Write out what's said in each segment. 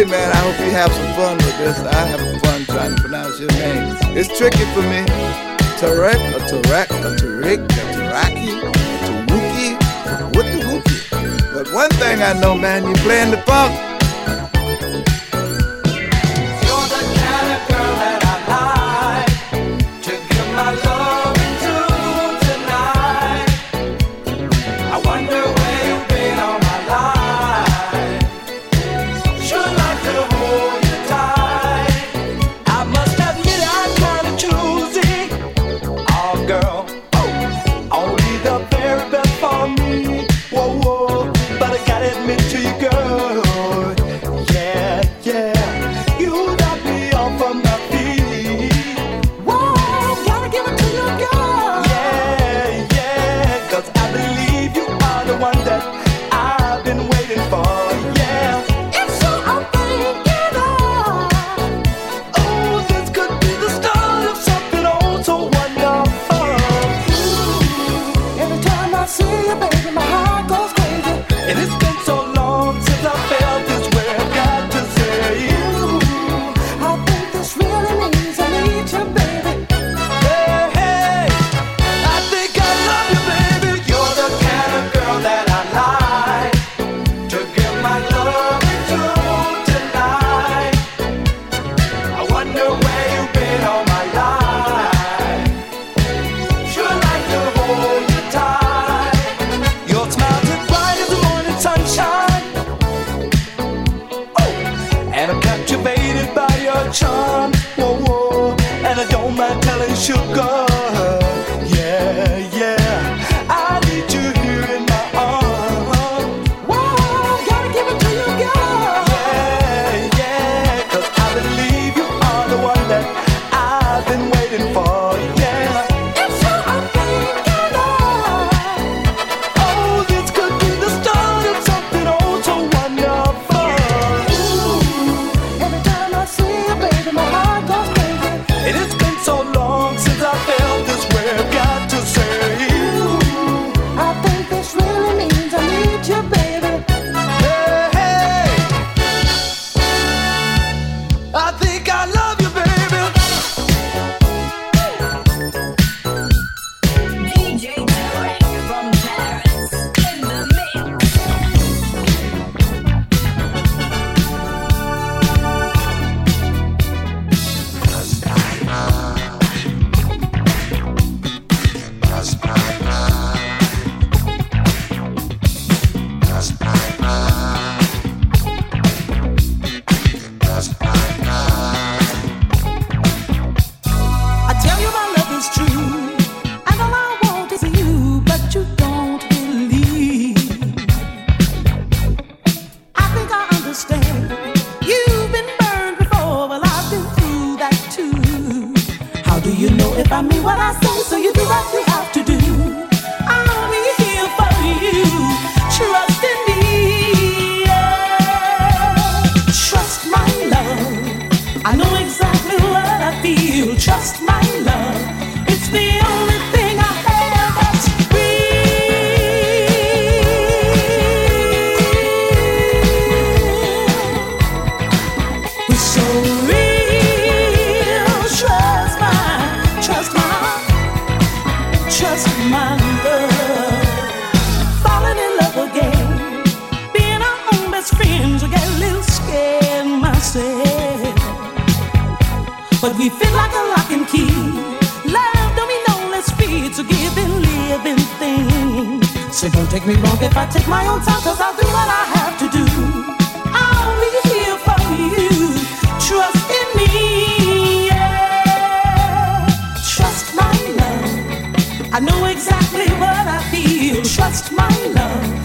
Hey man, I hope you have some fun with this. I have fun trying to pronounce your name. It's tricky for me. Tarek, a Tarek, a Tarek, a Taraki, a Taruki, what the Wookie. But one thing I know, man, you're playing the funk. So don't take me wrong if I take my own time, cause I'll do what I have to do. I'll be here for you. Trust in me. Yeah. Trust my love. I know exactly what I feel. Trust my love.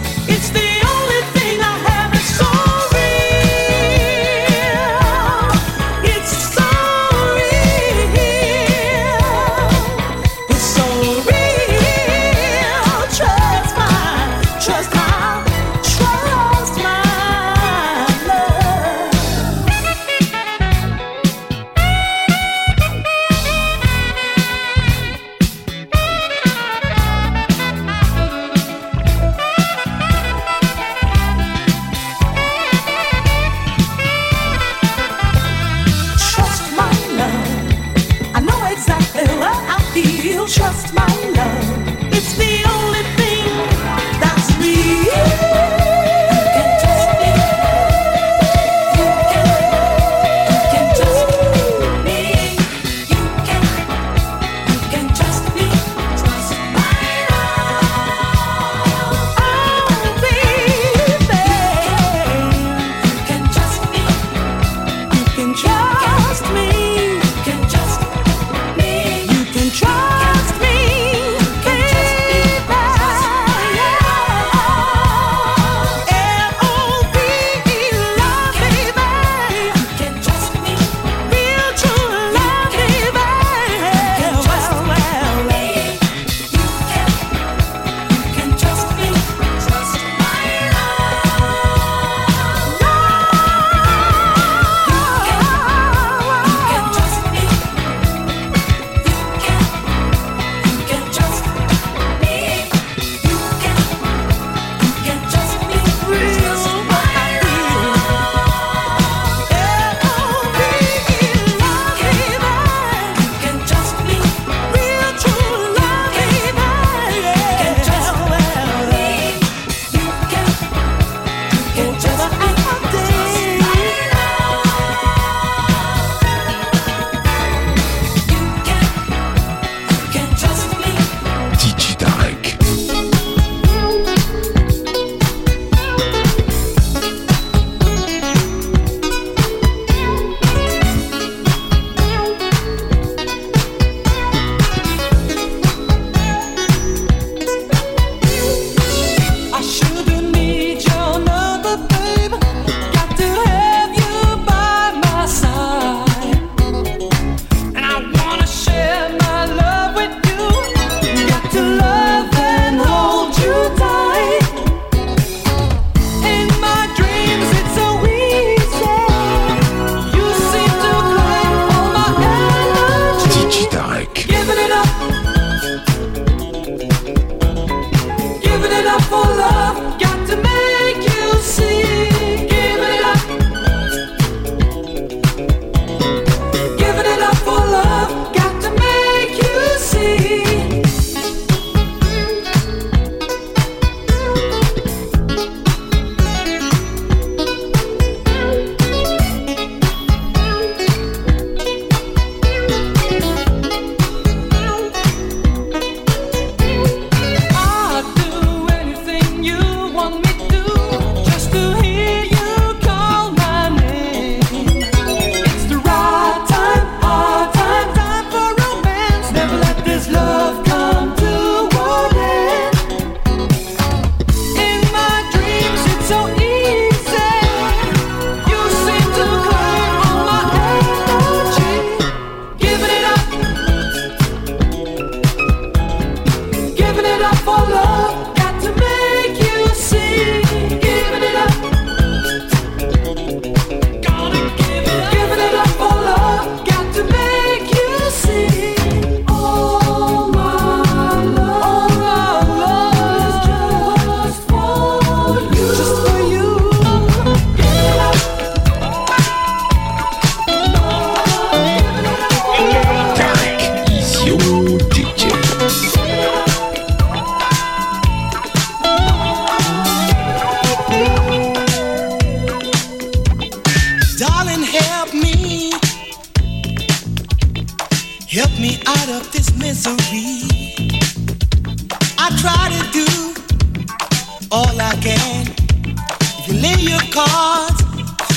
Your cards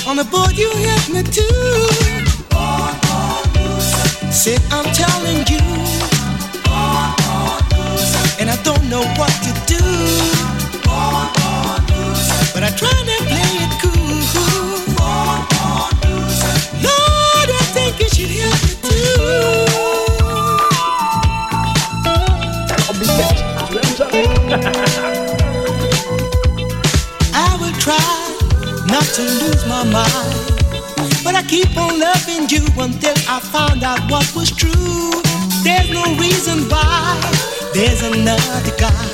on the board, you help me to. Say I'm telling you, and I don't know what to do. But I try to play it cool. Lord, I think you should help me I to lose my mind. But I keep on loving you until I found out what was true. There's no reason why there's another guy.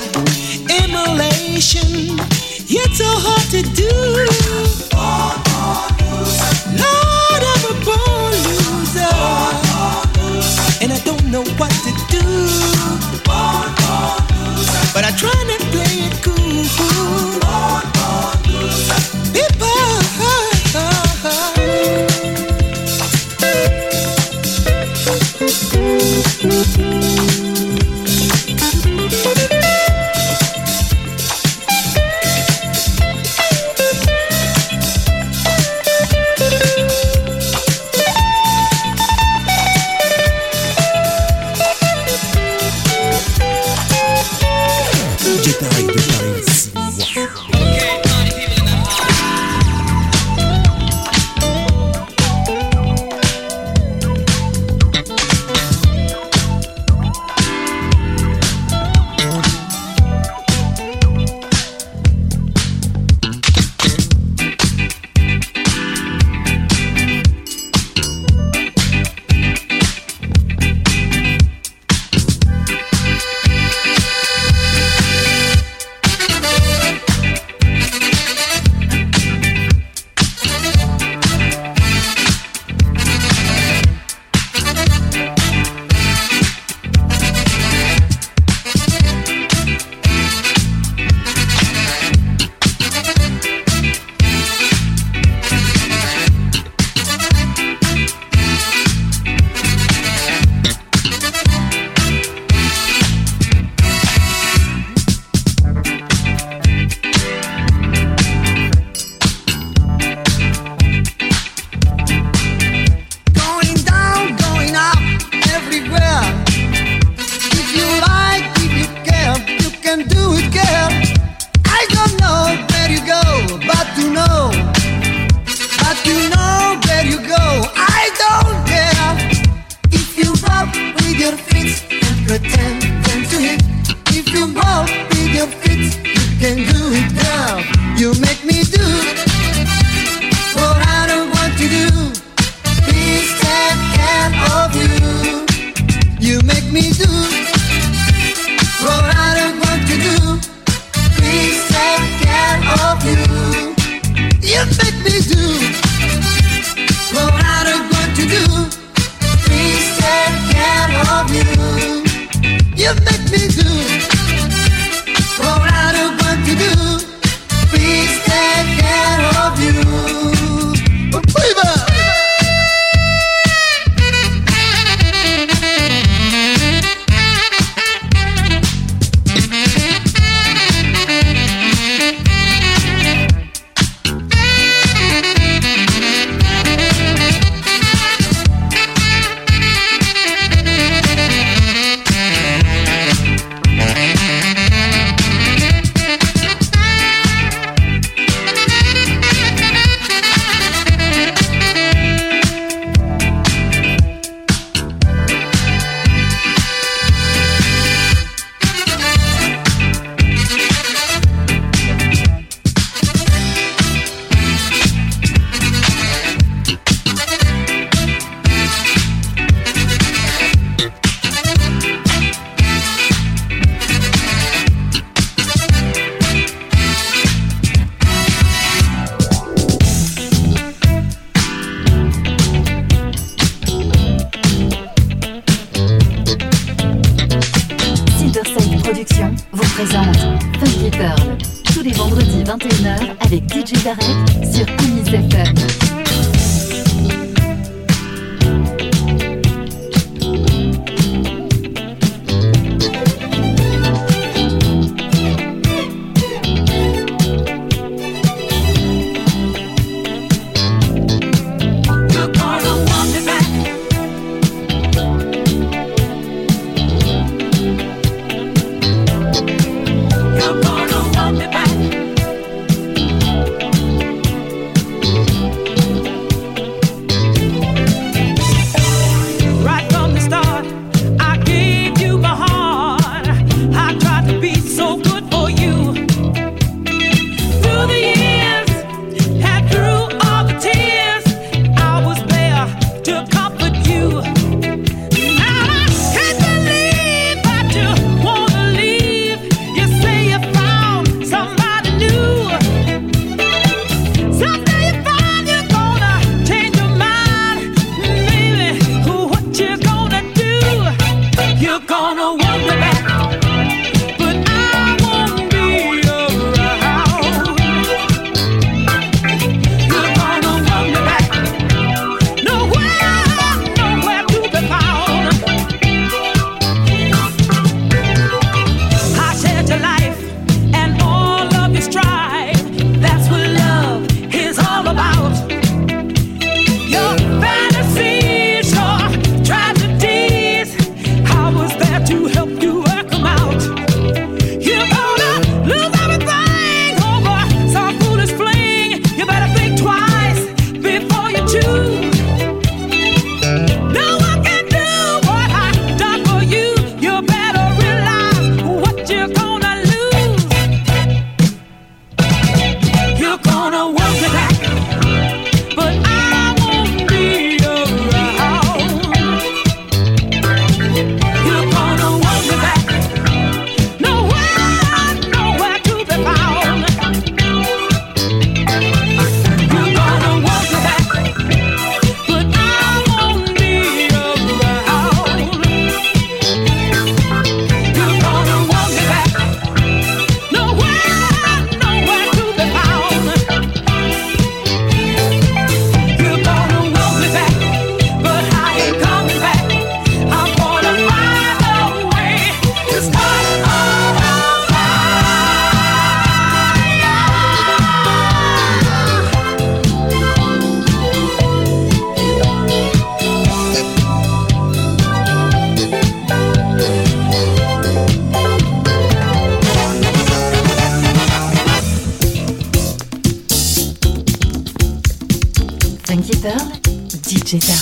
Immolation, it's so hard to do. Lord, I'm a born loser. And I don't know what to do. But I try to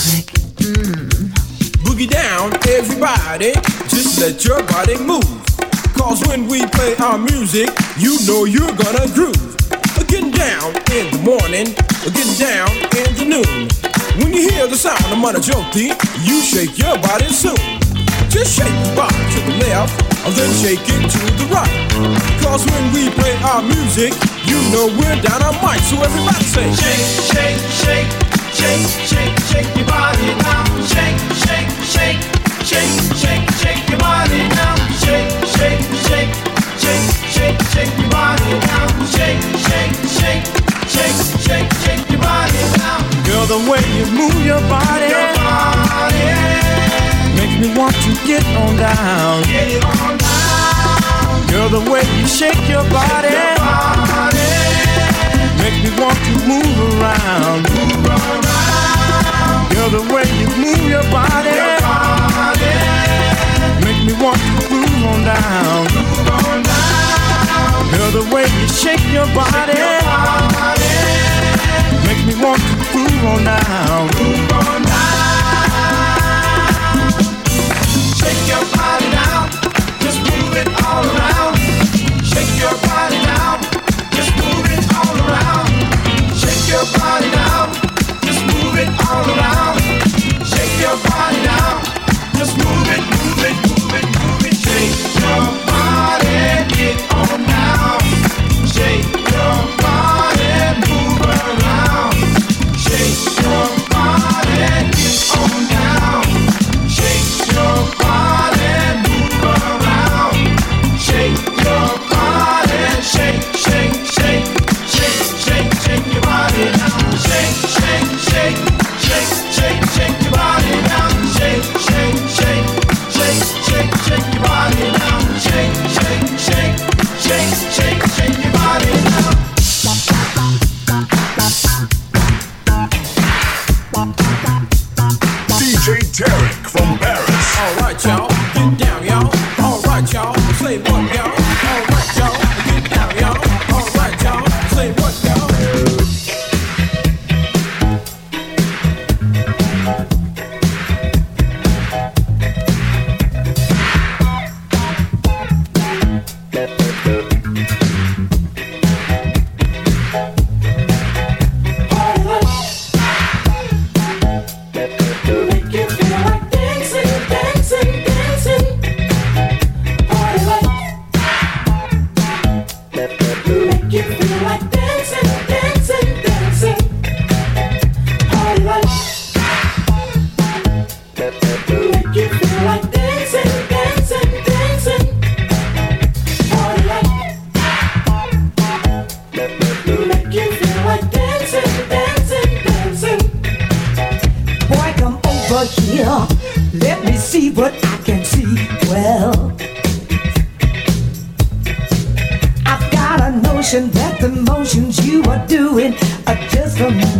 DJ Tarek. Mm. Boogie down, everybody, just let your body move. Cause when we play our music, you know you're gonna groove. Getting down in the morning, getting down in the noon. When you hear the sound of Mana Joti, you shake your body soon. Just shake your body to the left, and then shake it to the right. Cause when we play our music, you know we're down on mic. So everybody say, Shake, shake, shake, shake, shake, shake your body now. Shake, shake, shake, shake, shake, shake your body now. Shake, shake, shake, shake, shake, shake your body now. Shake, shake, shake, shake, shake, shake your body now. Girl, the way you move your body, Your body, makes me want to get on down. get on down. Girl, the way you shake your body, Body, makes me want to move around. move around. Girl, the way you move your body, your Body, makes me want to groove on down. move on down. Girl, the way you shake your body, shake your Body, makes me want to groove on down. move on down. Shake your body now, just move it all around. Shake your body now, your body now, that the motions you are doing are just for me.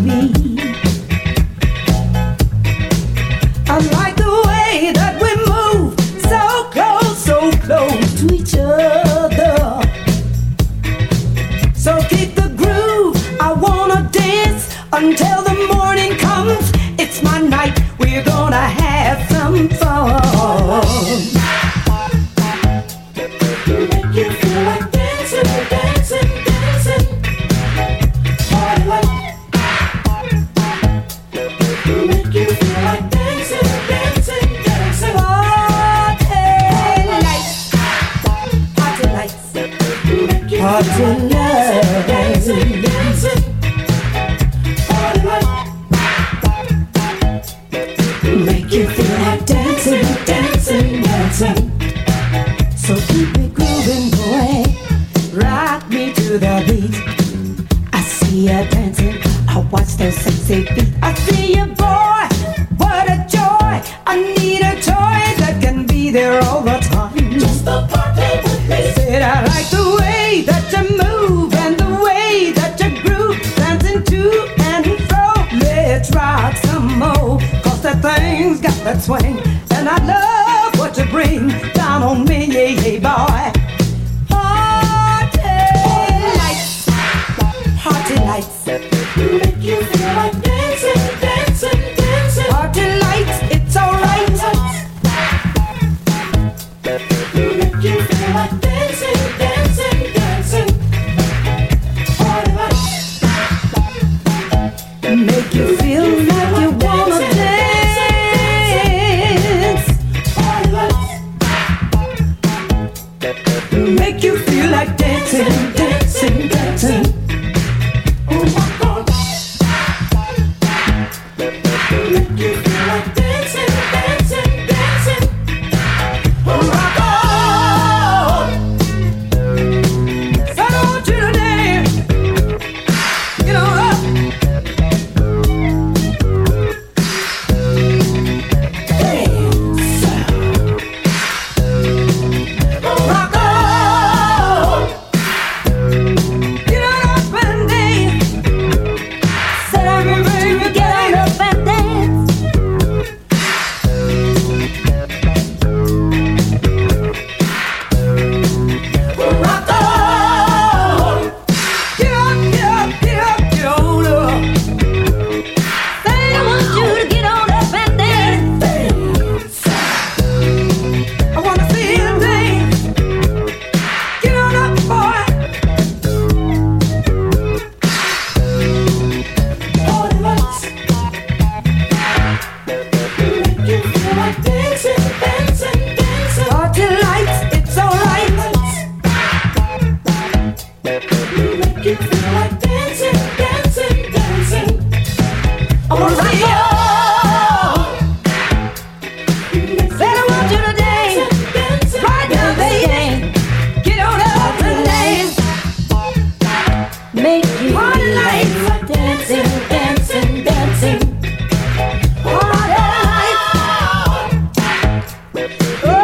Oh,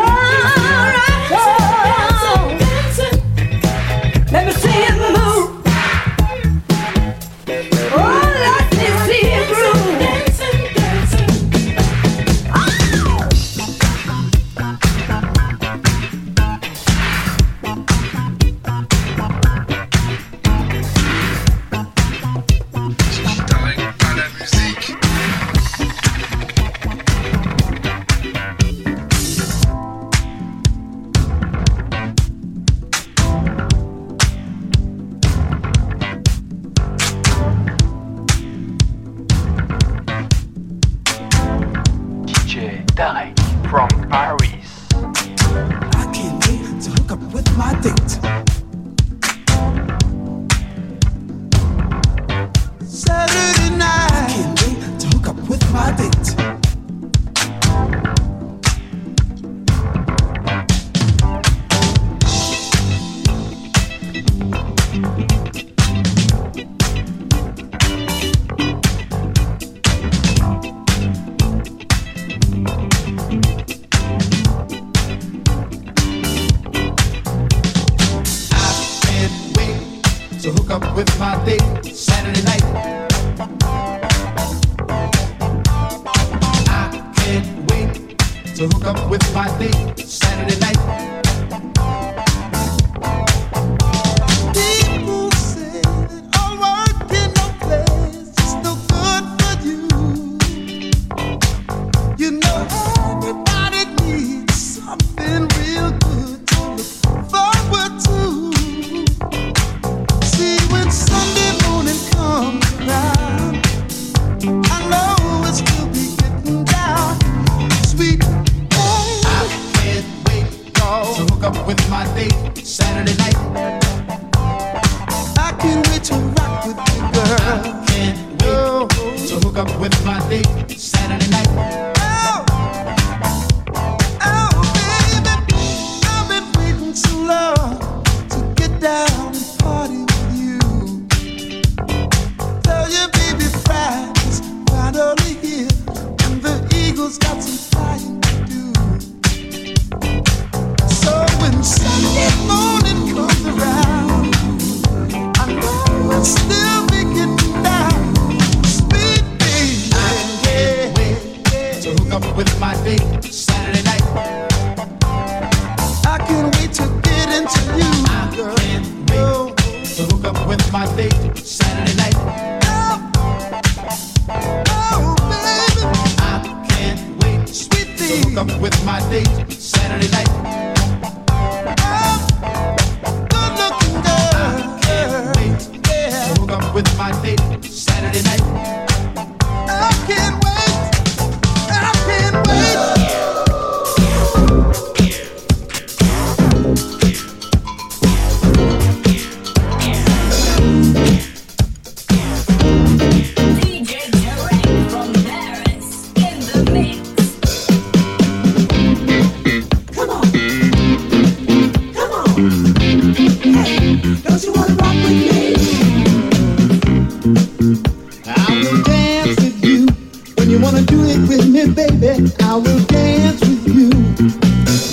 I will dance with you,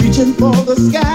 reaching for the sky.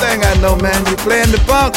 Thing I know, man, you playing the funk.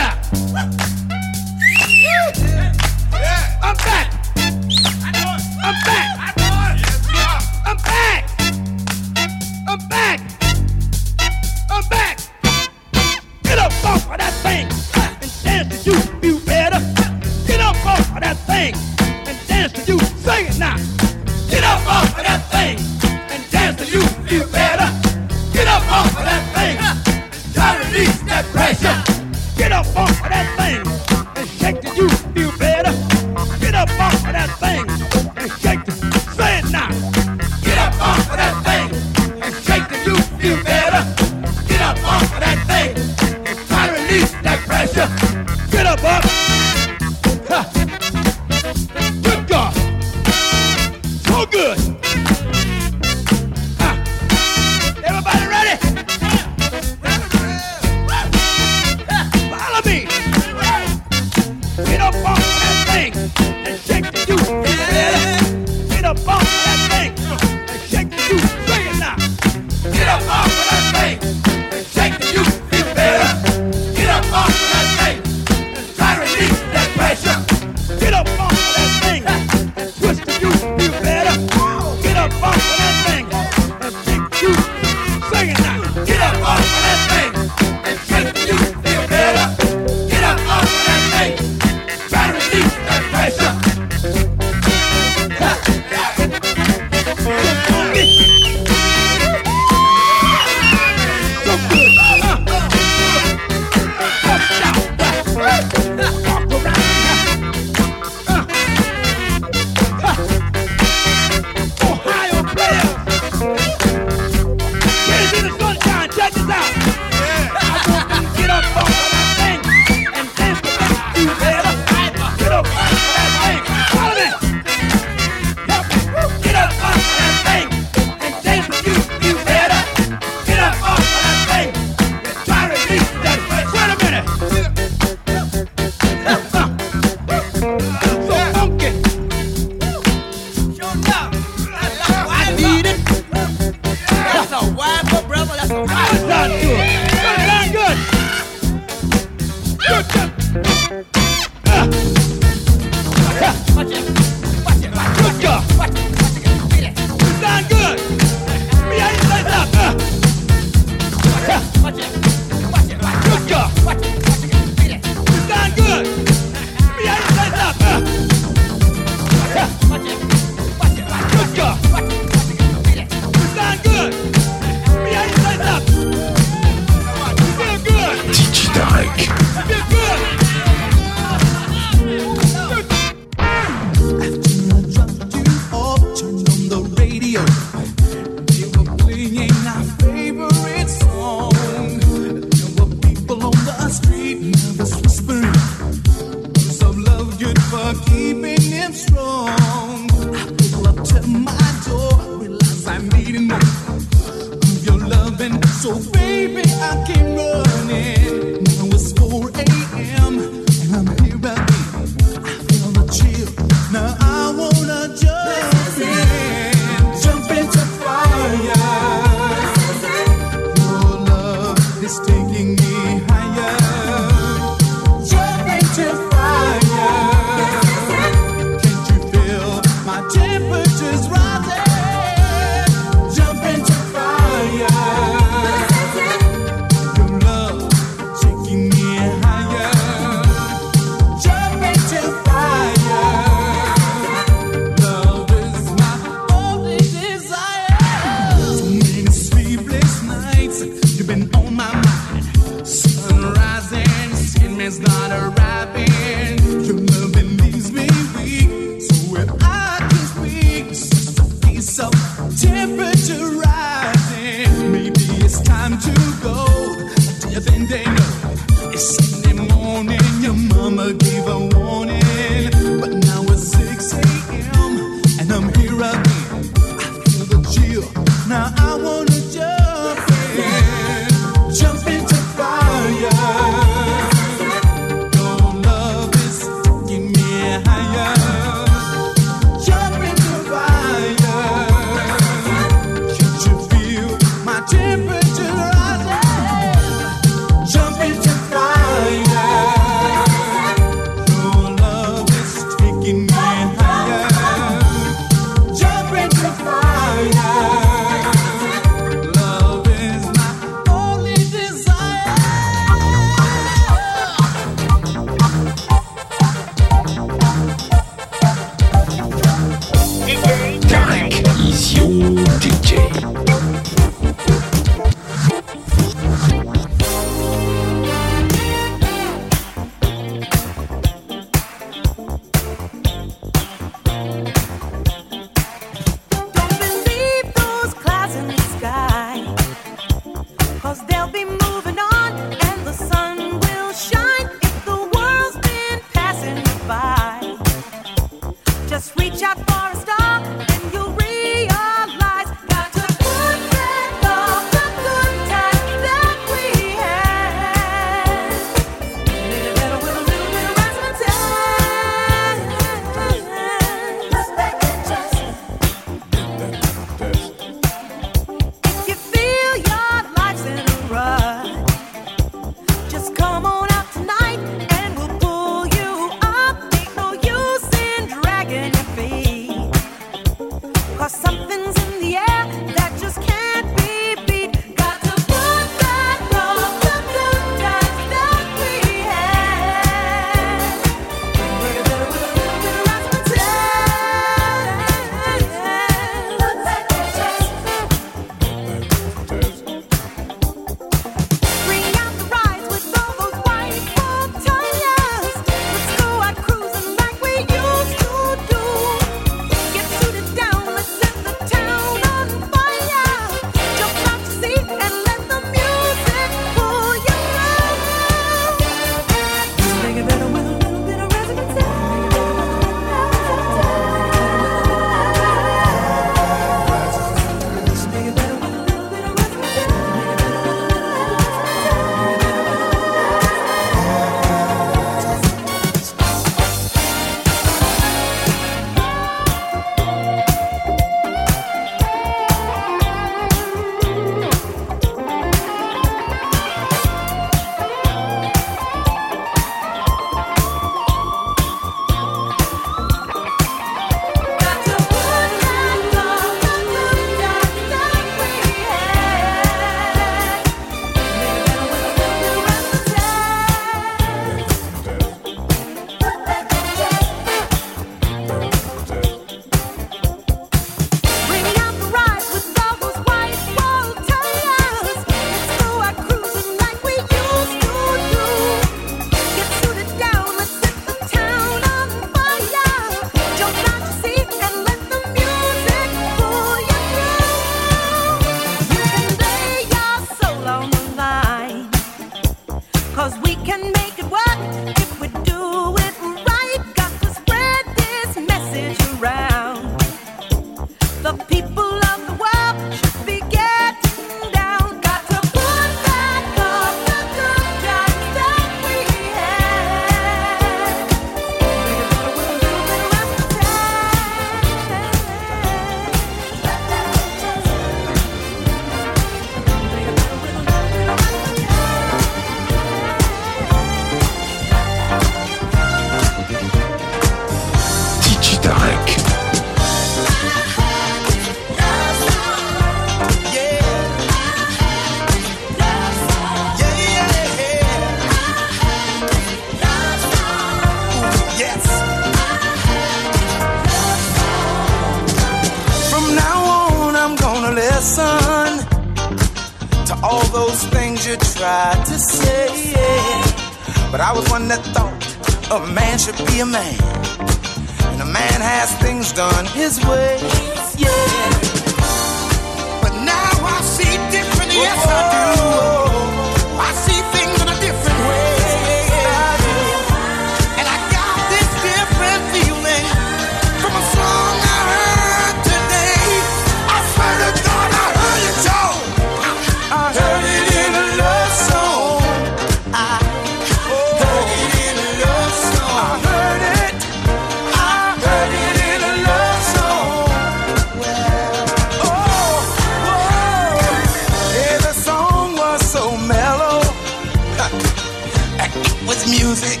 was music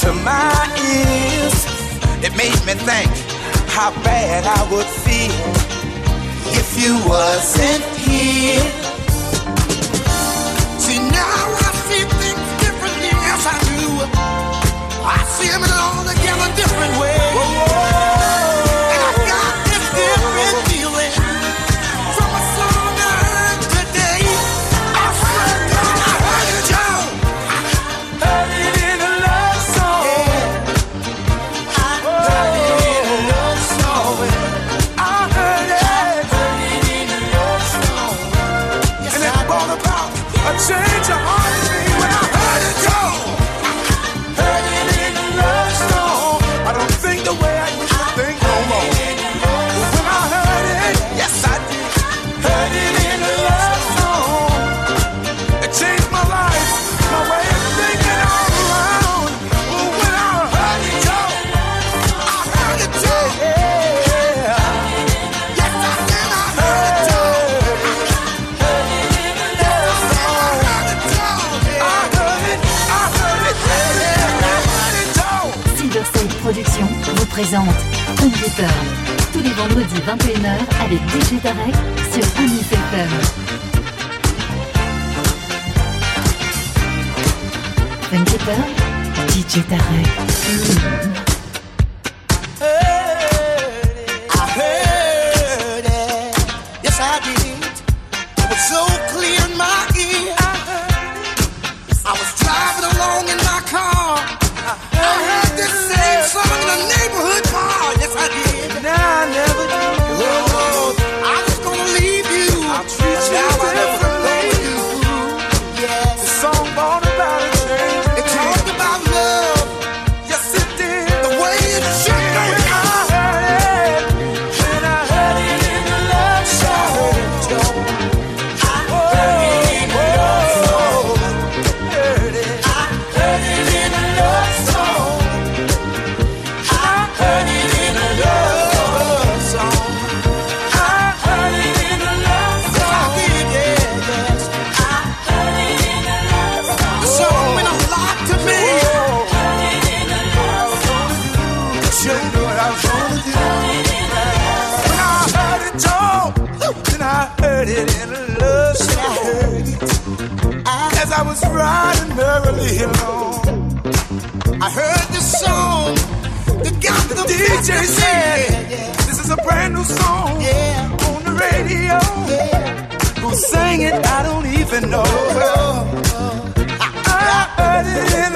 to my ears. It made me think how bad I would feel if you wasn't here. See, now I see things differently, yes, I do. I see them all together different ways. présente On tous les vendredis 21h avec DJ Tarek sur Ami Pearl. Funky Pearl, DJ Tarek. radio. Who sang it? I don't even know. I heard it